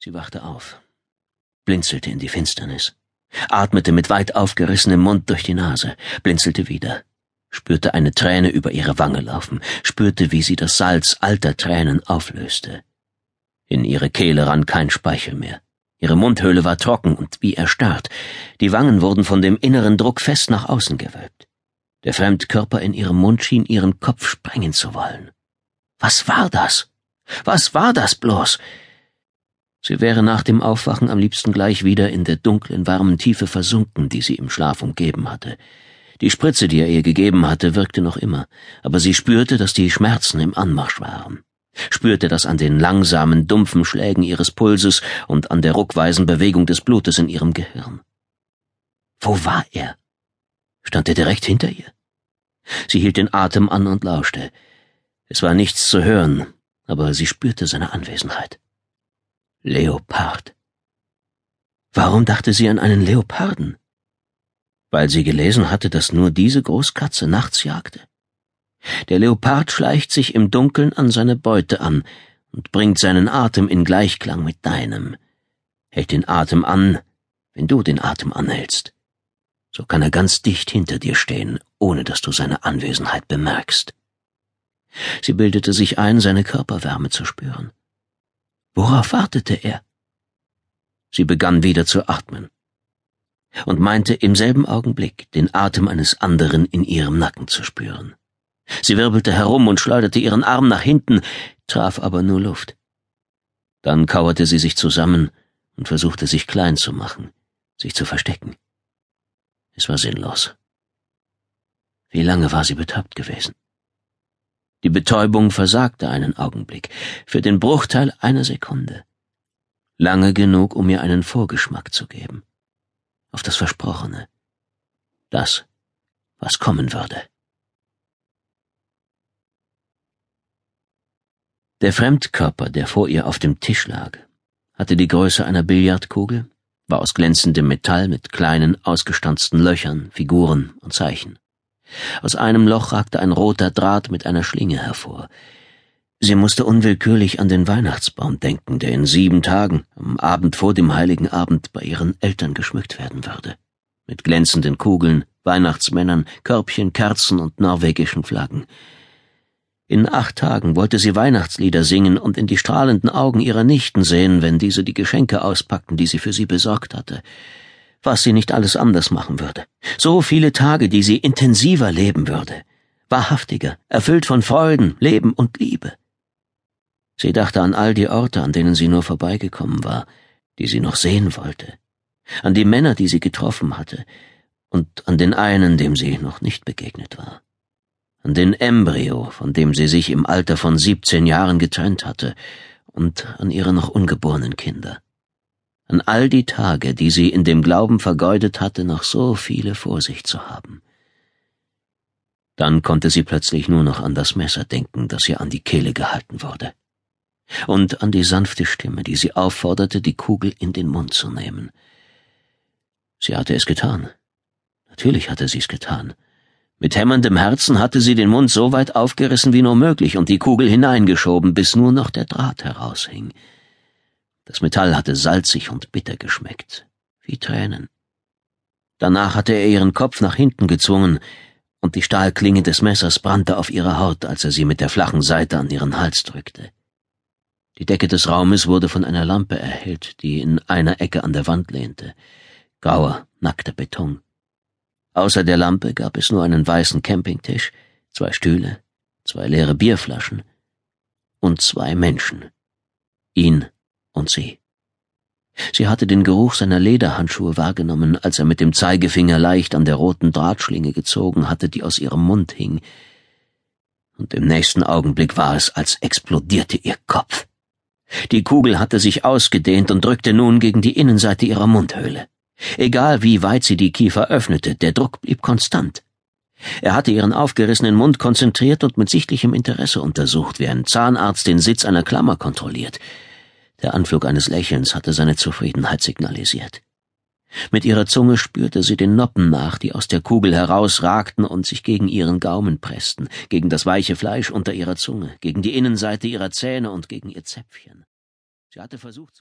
Sie wachte auf, blinzelte in die Finsternis, atmete mit weit aufgerissenem Mund durch die Nase, blinzelte wieder, spürte eine Träne über ihre Wange laufen, spürte, wie sie das Salz alter Tränen auflöste. In ihre Kehle rann kein Speichel mehr. Ihre Mundhöhle war trocken und wie erstarrt. Die Wangen wurden von dem inneren Druck fest nach außen gewölbt. Der Fremdkörper in ihrem Mund schien ihren Kopf sprengen zu wollen. Was war das? Was war das bloß? Sie wäre nach dem Aufwachen am liebsten gleich wieder in der dunklen, warmen Tiefe versunken, die sie im Schlaf umgeben hatte. Die Spritze, die er ihr gegeben hatte, wirkte noch immer, aber sie spürte, dass die Schmerzen im Anmarsch waren, spürte das an den langsamen, dumpfen Schlägen ihres Pulses und an der ruckweisen Bewegung des Blutes in ihrem Gehirn. Wo war er? Stand er direkt hinter ihr? Sie hielt den Atem an und lauschte. Es war nichts zu hören, aber sie spürte seine Anwesenheit. Leopard. Warum dachte sie an einen Leoparden? Weil sie gelesen hatte, dass nur diese Großkatze nachts jagte. Der Leopard schleicht sich im Dunkeln an seine Beute an und bringt seinen Atem in Gleichklang mit deinem, hält den Atem an, wenn du den Atem anhältst. So kann er ganz dicht hinter dir stehen, ohne dass du seine Anwesenheit bemerkst. Sie bildete sich ein, seine Körperwärme zu spüren. Worauf wartete er? Sie begann wieder zu atmen und meinte im selben Augenblick den Atem eines anderen in ihrem Nacken zu spüren. Sie wirbelte herum und schleuderte ihren Arm nach hinten, traf aber nur Luft. Dann kauerte sie sich zusammen und versuchte sich klein zu machen, sich zu verstecken. Es war sinnlos. Wie lange war sie betäubt gewesen? Die Betäubung versagte einen Augenblick, für den Bruchteil einer Sekunde. Lange genug, um ihr einen Vorgeschmack zu geben. Auf das Versprochene. Das, was kommen würde. Der Fremdkörper, der vor ihr auf dem Tisch lag, hatte die Größe einer Billardkugel, war aus glänzendem Metall mit kleinen, ausgestanzten Löchern, Figuren und Zeichen. Aus einem Loch ragte ein roter Draht mit einer Schlinge hervor. Sie musste unwillkürlich an den Weihnachtsbaum denken, der in sieben Tagen, am Abend vor dem heiligen Abend, bei ihren Eltern geschmückt werden würde. Mit glänzenden Kugeln, Weihnachtsmännern, Körbchen, Kerzen und norwegischen Flaggen. In acht Tagen wollte sie Weihnachtslieder singen und in die strahlenden Augen ihrer Nichten sehen, wenn diese die Geschenke auspackten, die sie für sie besorgt hatte was sie nicht alles anders machen würde. So viele Tage, die sie intensiver leben würde. Wahrhaftiger, erfüllt von Freuden, Leben und Liebe. Sie dachte an all die Orte, an denen sie nur vorbeigekommen war, die sie noch sehen wollte, an die Männer, die sie getroffen hatte, und an den einen, dem sie noch nicht begegnet war, an den Embryo, von dem sie sich im Alter von siebzehn Jahren getrennt hatte, und an ihre noch ungeborenen Kinder an all die Tage, die sie in dem Glauben vergeudet hatte, noch so viele vor sich zu haben. Dann konnte sie plötzlich nur noch an das Messer denken, das ihr an die Kehle gehalten wurde, und an die sanfte Stimme, die sie aufforderte, die Kugel in den Mund zu nehmen. Sie hatte es getan. Natürlich hatte sie es getan. Mit hämmerndem Herzen hatte sie den Mund so weit aufgerissen wie nur möglich und die Kugel hineingeschoben, bis nur noch der Draht heraushing. Das Metall hatte salzig und bitter geschmeckt, wie Tränen. Danach hatte er ihren Kopf nach hinten gezwungen, und die Stahlklinge des Messers brannte auf ihrer Haut, als er sie mit der flachen Seite an ihren Hals drückte. Die Decke des Raumes wurde von einer Lampe erhellt, die in einer Ecke an der Wand lehnte. Grauer, nackter Beton. Außer der Lampe gab es nur einen weißen Campingtisch, zwei Stühle, zwei leere Bierflaschen und zwei Menschen. Ihn sie. Sie hatte den Geruch seiner Lederhandschuhe wahrgenommen, als er mit dem Zeigefinger leicht an der roten Drahtschlinge gezogen hatte, die aus ihrem Mund hing. Und im nächsten Augenblick war es, als explodierte ihr Kopf. Die Kugel hatte sich ausgedehnt und drückte nun gegen die Innenseite ihrer Mundhöhle. Egal wie weit sie die Kiefer öffnete, der Druck blieb konstant. Er hatte ihren aufgerissenen Mund konzentriert und mit sichtlichem Interesse untersucht, wie ein Zahnarzt den Sitz einer Klammer kontrolliert. Der Anflug eines Lächelns hatte seine Zufriedenheit signalisiert. Mit ihrer Zunge spürte sie den Noppen nach, die aus der Kugel herausragten und sich gegen ihren Gaumen pressten, gegen das weiche Fleisch unter ihrer Zunge, gegen die Innenseite ihrer Zähne und gegen ihr Zäpfchen. Sie hatte versucht